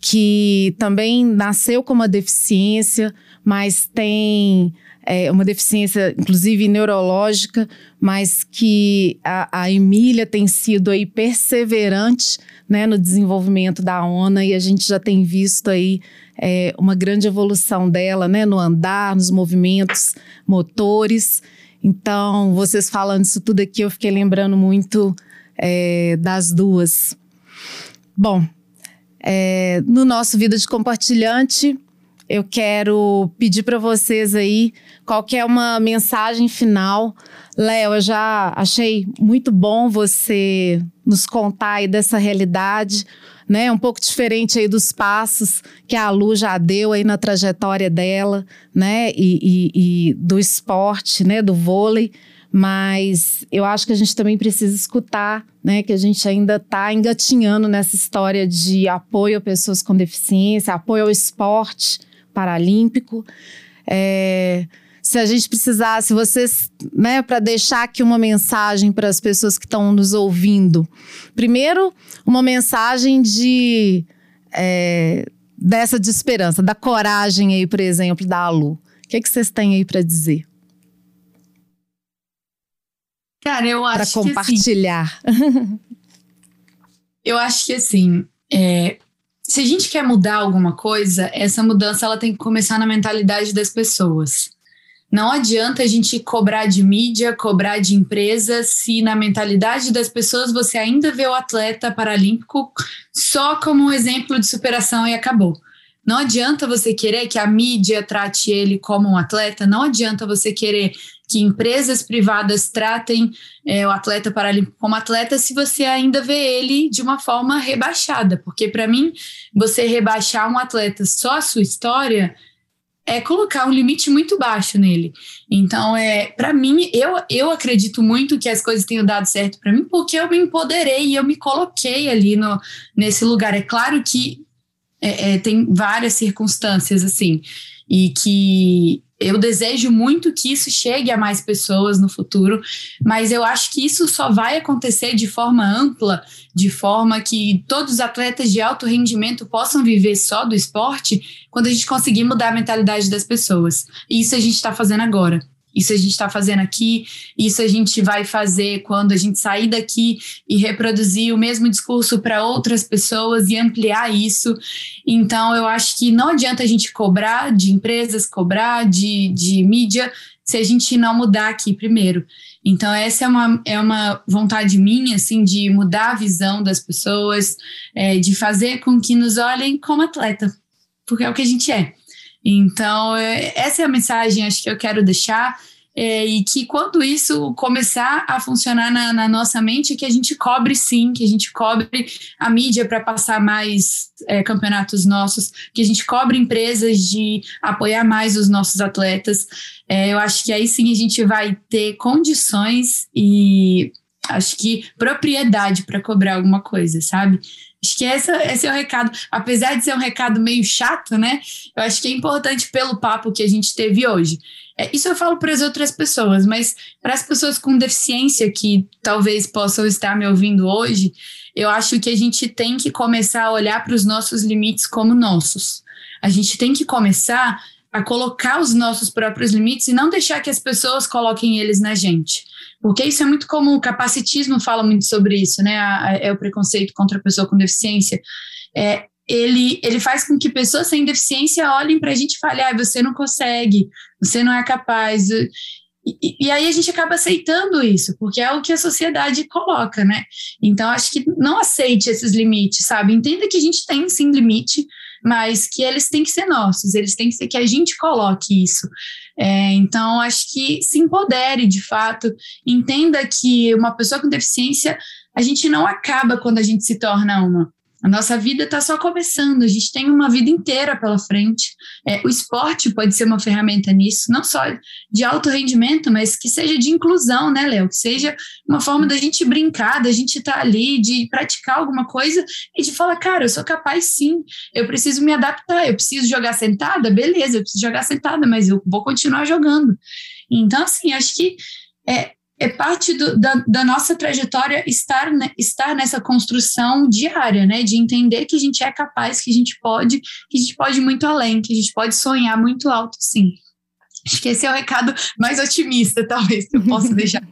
que também nasceu com uma deficiência, mas tem é, uma deficiência, inclusive neurológica, mas que a, a Emília tem sido aí perseverante né, no desenvolvimento da ONA e a gente já tem visto aí é, uma grande evolução dela, né, no andar, nos movimentos motores. Então, vocês falando isso tudo aqui, eu fiquei lembrando muito é, das duas. Bom, é, no nosso Vida de Compartilhante, eu quero pedir para vocês aí qual é uma mensagem final. Léo, eu já achei muito bom você nos contar aí dessa realidade, né? Um pouco diferente aí dos passos que a Lu já deu aí na trajetória dela, né? E, e, e do esporte, né? Do vôlei. Mas eu acho que a gente também precisa escutar, né? Que a gente ainda está engatinhando nessa história de apoio a pessoas com deficiência, apoio ao esporte paralímpico. É, se a gente precisasse, vocês, né, para deixar aqui uma mensagem para as pessoas que estão nos ouvindo. Primeiro, uma mensagem de é, dessa de esperança, da coragem aí, por exemplo, da Alu. O que, é que vocês têm aí para dizer? Cara, eu acho pra compartilhar. que assim, eu acho que assim, é, se a gente quer mudar alguma coisa, essa mudança ela tem que começar na mentalidade das pessoas. Não adianta a gente cobrar de mídia, cobrar de empresa, se na mentalidade das pessoas você ainda vê o atleta paralímpico só como um exemplo de superação e acabou. Não adianta você querer que a mídia trate ele como um atleta, não adianta você querer que empresas privadas tratem é, o atleta paralímpico como atleta se você ainda vê ele de uma forma rebaixada. Porque, para mim, você rebaixar um atleta só a sua história é colocar um limite muito baixo nele. Então, é, para mim, eu, eu acredito muito que as coisas tenham dado certo para mim, porque eu me empoderei e eu me coloquei ali no, nesse lugar. É claro que é, é, tem várias circunstâncias assim, e que eu desejo muito que isso chegue a mais pessoas no futuro, mas eu acho que isso só vai acontecer de forma ampla, de forma que todos os atletas de alto rendimento possam viver só do esporte, quando a gente conseguir mudar a mentalidade das pessoas. E isso a gente está fazendo agora. Isso a gente está fazendo aqui, isso a gente vai fazer quando a gente sair daqui e reproduzir o mesmo discurso para outras pessoas e ampliar isso. Então, eu acho que não adianta a gente cobrar de empresas, cobrar de, de mídia, se a gente não mudar aqui primeiro. Então, essa é uma, é uma vontade minha, assim, de mudar a visão das pessoas, é, de fazer com que nos olhem como atleta, porque é o que a gente é. Então, é, essa é a mensagem acho que eu quero deixar. É, e que quando isso começar a funcionar na, na, nossa mente, que a gente cobre sim, que a gente cobre a mídia para passar mais é, campeonatos nossos, que a gente cobre empresas de apoiar mais os nossos atletas. É, eu acho que aí sim a gente vai ter condições e acho que propriedade para cobrar alguma coisa, sabe? Acho que essa, esse é o recado. Apesar de ser um recado meio chato, né? Eu acho que é importante pelo papo que a gente teve hoje. É, isso eu falo para as outras pessoas, mas para as pessoas com deficiência que talvez possam estar me ouvindo hoje, eu acho que a gente tem que começar a olhar para os nossos limites como nossos. A gente tem que começar a colocar os nossos próprios limites e não deixar que as pessoas coloquem eles na gente. Porque isso é muito comum, o capacitismo fala muito sobre isso, né? é o preconceito contra a pessoa com deficiência. É, ele, ele faz com que pessoas sem deficiência olhem para a gente e falem: ah, você não consegue, você não é capaz. E, e, aí a gente acaba aceitando isso, porque é o que a sociedade coloca, né? Então, acho que não aceite esses limites, sabe? Entenda que a gente tem sim limite, mas que eles têm que ser nossos, eles têm que ser que a gente coloque isso. É, então, acho que se empodere de fato, entenda que uma pessoa com deficiência, a gente não acaba quando a gente se torna uma. A nossa vida está só começando, a gente tem uma vida inteira pela frente. É, o esporte pode ser uma ferramenta nisso, não só de alto rendimento, mas que seja de inclusão, né, Léo? Que seja uma forma da gente brincar, da gente estar tá ali, de praticar alguma coisa e de falar, cara, eu sou capaz sim, eu preciso me adaptar, eu preciso jogar sentada, beleza, eu preciso jogar sentada, mas eu vou continuar jogando. Então, assim, acho que é, é parte do, da, da, nossa trajetória estar, né, estar nessa construção diária, né? De entender que a gente é capaz, que a gente pode, que a gente pode ir muito além, que a gente pode sonhar muito alto, sim. Acho que esse é o recado mais otimista, talvez, que eu possa deixar.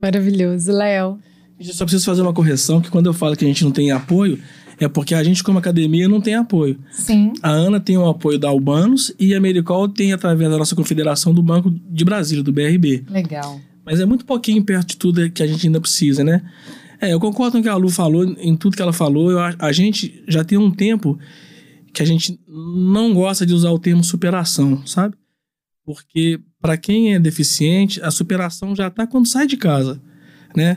Maravilhoso, Léo. Eu só preciso fazer uma correção, que quando eu falo que a gente não tem apoio, é porque a gente, como academia, não tem apoio. Sim. A Ana tem o apoio da Albanos e a Medicol tem através da nossa confederação do Banco de Brasília, do BRB. Legal. Mas é muito pouquinho perto de tudo que a gente ainda precisa, né? É, eu concordo com o que a Lu falou, em tudo que ela falou. Eu, a gente já tem um tempo que a gente não gosta de usar o termo superação, sabe? Porque para quem é deficiente, a superação já está quando sai de casa, né?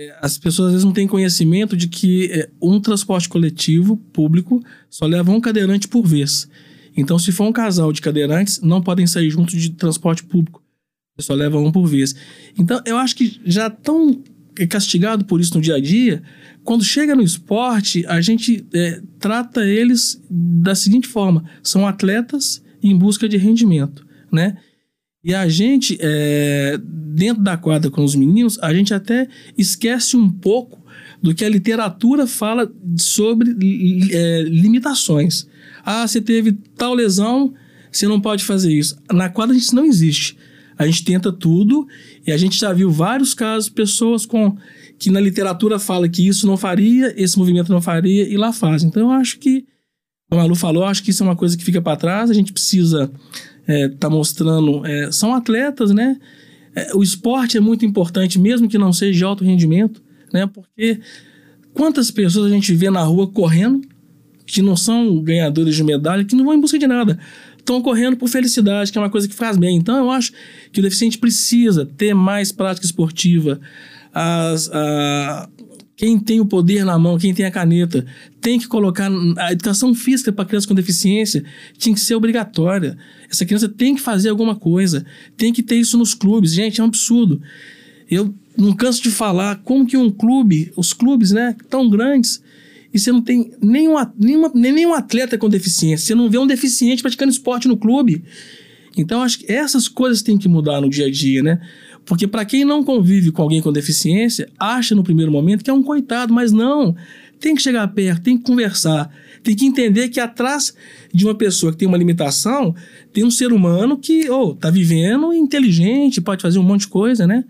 É, as pessoas às vezes não têm conhecimento de que é, um transporte coletivo público só leva um cadeirante por vez. Então, se for um casal de cadeirantes, não podem sair juntos de transporte público só leva um por vez. Então, eu acho que já tão castigado por isso no dia a dia, quando chega no esporte, a gente é, trata eles da seguinte forma: são atletas em busca de rendimento, né? E a gente, é, dentro da quadra com os meninos, a gente até esquece um pouco do que a literatura fala sobre é, limitações. Ah, você teve tal lesão, você não pode fazer isso. Na quadra isso não existe a gente tenta tudo e a gente já viu vários casos, pessoas com que na literatura fala que isso não faria, esse movimento não faria e lá faz. Então eu acho que, como a Lu falou, acho que isso é uma coisa que fica para trás, a gente precisa estar é, tá mostrando, é, são atletas, né? É, o esporte é muito importante, mesmo que não seja de alto rendimento, né? Porque quantas pessoas a gente vê na rua correndo que não são ganhadores de medalha, que não vão em busca de nada. Estão correndo por felicidade, que é uma coisa que faz bem. Então, eu acho que o deficiente precisa ter mais prática esportiva. As, quem tem o poder na mão, quem tem a caneta, tem que colocar. A educação física para criança com deficiência tinha que ser obrigatória. Essa criança tem que fazer alguma coisa, tem que ter isso nos clubes. Gente, é um absurdo. Eu não canso de falar como que um clube, os clubes, né, tão grandes, e você não tem nenhum, nenhuma, nenhum atleta com deficiência. Você não vê um deficiente praticando esporte no clube. Então, acho que essas coisas têm que mudar no dia a dia, né? Porque para quem não convive com alguém com deficiência, acha no primeiro momento que é um coitado, mas não. Tem que chegar perto, tem que conversar, tem que entender que atrás de uma pessoa que tem uma limitação, tem um ser humano que, oh, tá vivendo inteligente, pode fazer um monte de coisa, né?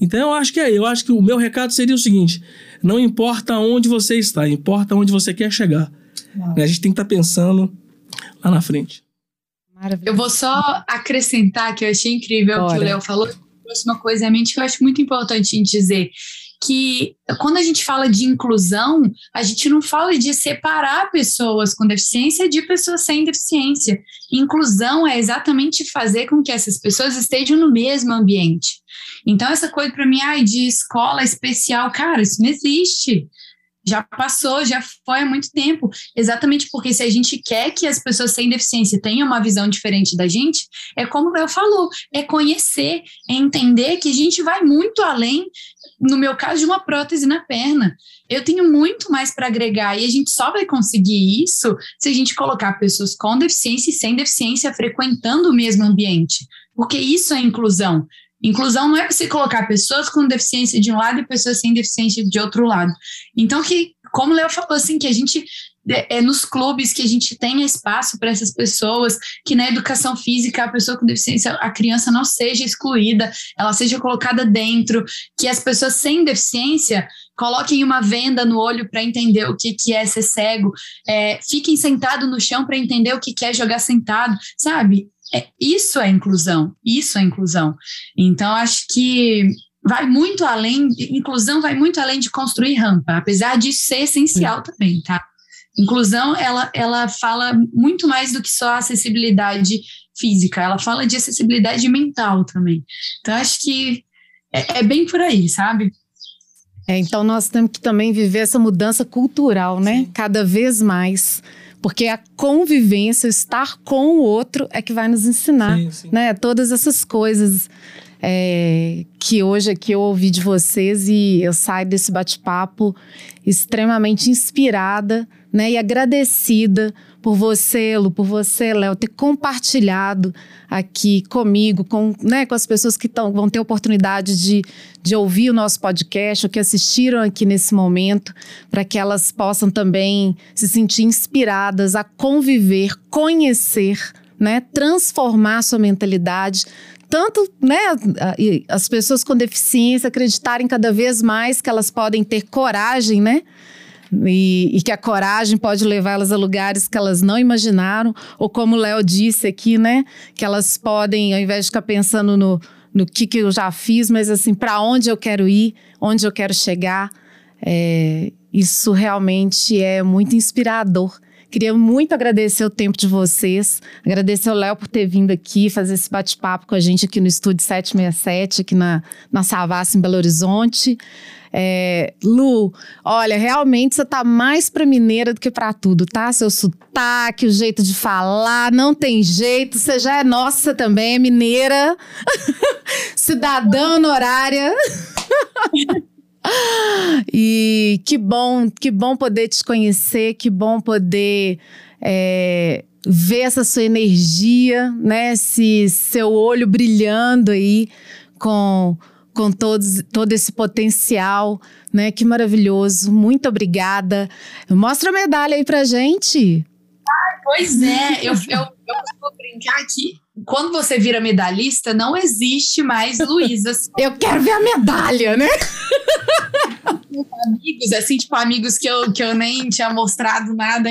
Então eu acho que é, eu acho que o meu recado seria o seguinte: não importa onde você está, importa onde você quer chegar. A gente tem que estar tá pensando lá na frente. Eu vou só acrescentar que eu achei incrível o que o Léo falou. Trouxe uma coisa à mente que eu acho muito importante em dizer que quando a gente fala de inclusão, a gente não fala de separar pessoas com deficiência de pessoas sem deficiência. Inclusão é exatamente fazer com que essas pessoas estejam no mesmo ambiente. Então, essa coisa para mim, ai, de escola especial, cara, isso não existe. Já passou, já foi há muito tempo. Exatamente porque se a gente quer que as pessoas sem deficiência tenham uma visão diferente da gente, é como eu falou, é conhecer, é entender que a gente vai muito além, no meu caso, de uma prótese na perna. Eu tenho muito mais para agregar e a gente só vai conseguir isso se a gente colocar pessoas com deficiência e sem deficiência frequentando o mesmo ambiente, porque isso é inclusão. Inclusão não é você colocar pessoas com deficiência de um lado e pessoas sem deficiência de outro lado. Então, que, como o Léo falou, assim, que a gente é, é nos clubes que a gente tenha espaço para essas pessoas, que na educação física a pessoa com deficiência, a criança não seja excluída, ela seja colocada dentro, que as pessoas sem deficiência coloquem uma venda no olho para entender o que, que é ser cego, é, fiquem sentados no chão para entender o que, que é jogar sentado, sabe? É, isso é inclusão, isso é inclusão. Então, acho que vai muito além, inclusão vai muito além de construir rampa, apesar de ser essencial Sim. também, tá? Inclusão, ela, ela fala muito mais do que só acessibilidade física, ela fala de acessibilidade mental também. Então, acho que é, é bem por aí, sabe? É, então, nós temos que também viver essa mudança cultural, né? Sim. Cada vez mais porque a convivência, estar com o outro é que vai nos ensinar, sim, sim. né? Todas essas coisas é, que hoje aqui eu ouvi de vocês e eu saio desse bate-papo extremamente inspirada, né? E agradecida por você, Lu, por você, Léo, ter compartilhado aqui comigo, com, né, com as pessoas que tão, vão ter oportunidade de, de ouvir o nosso podcast, ou que assistiram aqui nesse momento, para que elas possam também se sentir inspiradas a conviver, conhecer, né, transformar sua mentalidade, tanto né, as pessoas com deficiência acreditarem cada vez mais que elas podem ter coragem, né? E, e, que a coragem pode levá-las a lugares que elas não imaginaram, ou como o Léo disse aqui, né? Que elas podem, ao invés de ficar pensando no, no que, que eu já fiz, mas assim, para onde eu quero ir, onde eu quero chegar. É, isso realmente é muito inspirador. Queria muito agradecer o tempo de vocês, agradecer ao Léo por ter vindo aqui fazer esse bate-papo com a gente aqui no Estúdio 767, aqui na, na Savassi, em Belo Horizonte. É, Lu, olha, realmente você tá mais pra mineira do que pra tudo, tá? Seu sotaque, o jeito de falar, não tem jeito. Você já é nossa também, é mineira, cidadã honorária. e que bom, que bom poder te conhecer, que bom poder é, ver essa sua energia, né? Esse seu olho brilhando aí com com todos, todo esse potencial, né? Que maravilhoso. Muito obrigada. Mostra a medalha aí pra gente. Ah, pois é, eu, eu, eu vou brincar que quando você vira medalhista, não existe mais Luísa. eu quero ver a medalha, né? amigos, assim, tipo, amigos que eu, que eu nem tinha mostrado nada.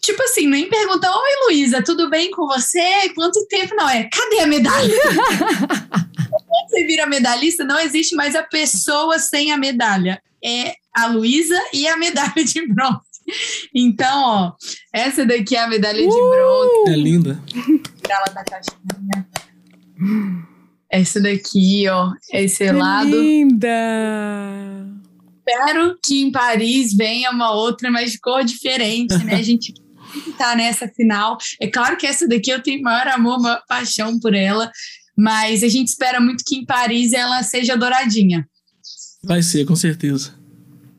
Tipo assim, nem perguntam, oi Luísa, tudo bem com você? Quanto tempo? Não, é, cadê a medalha? você vira medalhista, não existe mais a pessoa sem a medalha. É a Luísa e a medalha de bronze. Então, ó, essa daqui é a medalha de bronze. É linda. Ela da caixinha. Essa daqui, ó, esse Que lado. linda! Espero que em Paris venha uma outra, mas de cor diferente, né? A gente tá nessa final. É claro que essa daqui eu tenho maior amor, maior paixão por ela, mas a gente espera muito que em Paris ela seja douradinha. Vai ser, com certeza.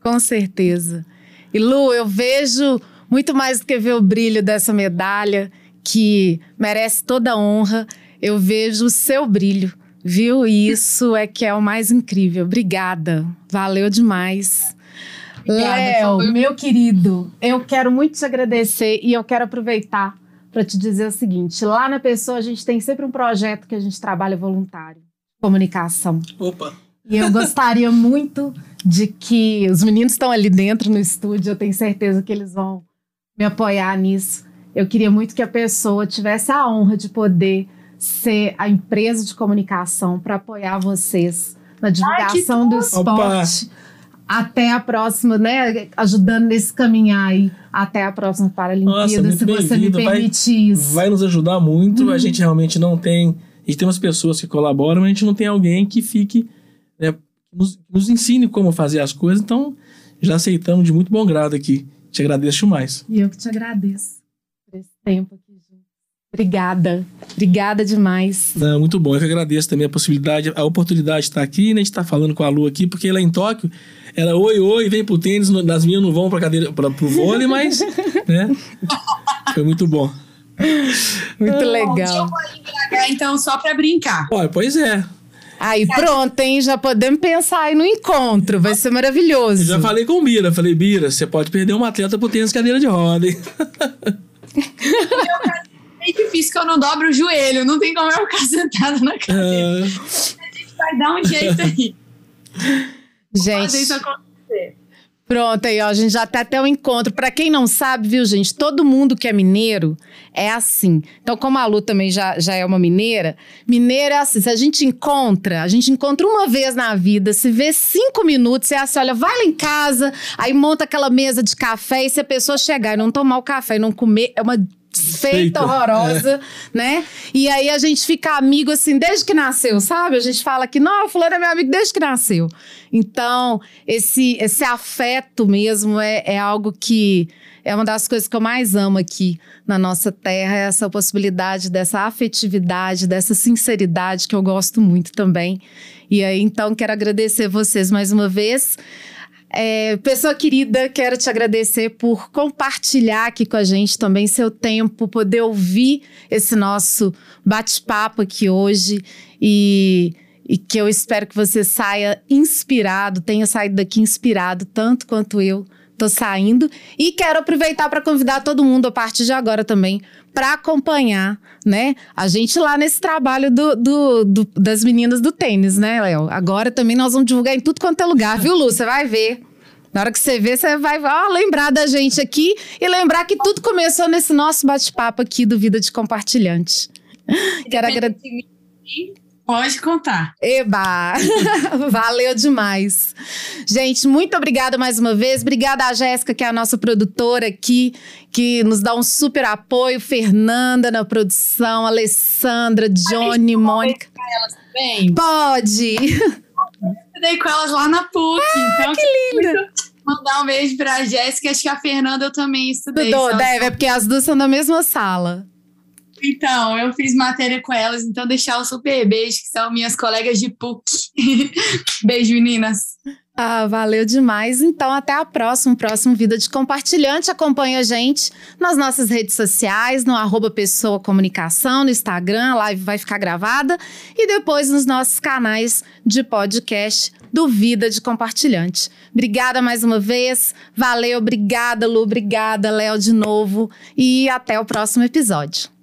Com certeza. E Lu, eu vejo muito mais do que ver o brilho dessa medalha, que merece toda a honra. Eu vejo o seu brilho, viu? E isso é que é o mais incrível. Obrigada. Valeu demais. Obrigada, Léo, meu querido, eu quero muito te agradecer e eu quero aproveitar para te dizer o seguinte: lá na pessoa a gente tem sempre um projeto que a gente trabalha voluntário, comunicação. Opa. E eu gostaria muito de que os meninos estão ali dentro no estúdio, eu tenho certeza que eles vão me apoiar nisso. Eu queria muito que a pessoa tivesse a honra de poder ser a empresa de comunicação para apoiar vocês na divulgação do esporte. Até a próxima, né? Ajudando nesse caminhar aí. Até a próxima Paralimpíada, Nossa, se você me permite isso. Vai nos ajudar muito. A gente realmente não tem. A gente tem umas pessoas que colaboram, mas a gente não tem alguém que fique. né, nos, nos ensine como fazer as coisas. Então, já aceitamos de muito bom grado aqui. Te agradeço demais. E eu que te agradeço por esse tempo aqui. Obrigada. Obrigada demais. Não, muito bom. Eu que agradeço também a possibilidade, a oportunidade de estar aqui, né? De estar falando com a Lu aqui, porque ela é em Tóquio, ela oi, oi, vem pro tênis, das minhas não vão pra cadeira, pra, pro vôlei, mas, né? Foi muito bom. Muito legal. BH, então, só para brincar. Olha, pois é. Aí pronto, hein? Já podemos pensar aí no encontro. Vai ser maravilhoso. Eu já falei com o Bira. Falei, Bira, você pode perder uma atleta pro tênis cadeira de roda, hein? É difícil que eu não dobro o joelho, não tem como eu ficar sentada na cadeira. Ah, A gente vai dar um jeito aí. Fazer isso Gente, acontecer. pronto aí, ó. A gente já tá até o encontro. Pra quem não sabe, viu, gente? Todo mundo que é mineiro é assim. Então, como a Lu também já, já é uma mineira, mineiro é assim. Se a gente encontra, a gente encontra uma vez na vida, se vê cinco minutos, é assim, olha, vai lá em casa, aí monta aquela mesa de café e se a pessoa chegar e não tomar o café e não comer, é uma Feita, horrorosa, né? E aí a gente fica amigo assim desde que nasceu, sabe? A gente fala que não, fulano é meu amigo desde que nasceu. Então, esse, esse afeto mesmo é, é algo que é uma das coisas que eu mais amo aqui na nossa terra, é essa possibilidade dessa afetividade, dessa sinceridade que eu gosto muito também. E aí, então, quero agradecer vocês mais uma vez. É, pessoa querida, quero te agradecer por compartilhar aqui com a gente também seu tempo, poder ouvir esse nosso bate-papo aqui hoje e, e que eu espero que você saia inspirado, tenha saído daqui inspirado, tanto quanto eu tô saindo. E quero aproveitar para convidar todo mundo a partir de agora também para acompanhar, né? A gente lá nesse trabalho do, do- do- das meninas do tênis, né, Léo? Agora também nós vamos divulgar em tudo quanto é lugar, viu, Lu? Você vai ver. Na hora que você ver, você vai ó, lembrar da gente aqui e lembrar que tudo começou nesse nosso bate-papo aqui do Vida de Compartilhante. Quero agradecer. Pode contar. Eba! Valeu demais. Gente, muito obrigada mais uma vez. Obrigada a Jéssica, que é a nossa produtora aqui, que nos dá um super apoio. Fernanda na produção, Alessandra, Johnny, Mônica. Bem, Pode! estudei com elas lá na PUC. então, que linda! Mandar um beijo pra Jéssica. Acho que a Fernanda eu também estudei. Tudo, só- deve, é porque as duas são da mesma sala. Então, eu fiz matéria com elas, então deixar um super beijo, que são minhas colegas de PUC. beijo, meninas. Ah, valeu demais. Então, até a próxima, próximo Vida de Compartilhante. Acompanha a gente nas nossas redes sociais, no arroba Pessoa Comunicação, no Instagram, a live vai ficar gravada, e depois nos nossos canais de podcast do Vida de Compartilhante. Obrigada mais uma vez. Valeu, obrigada, Lu, obrigada, Léo, de novo. E até o próximo episódio.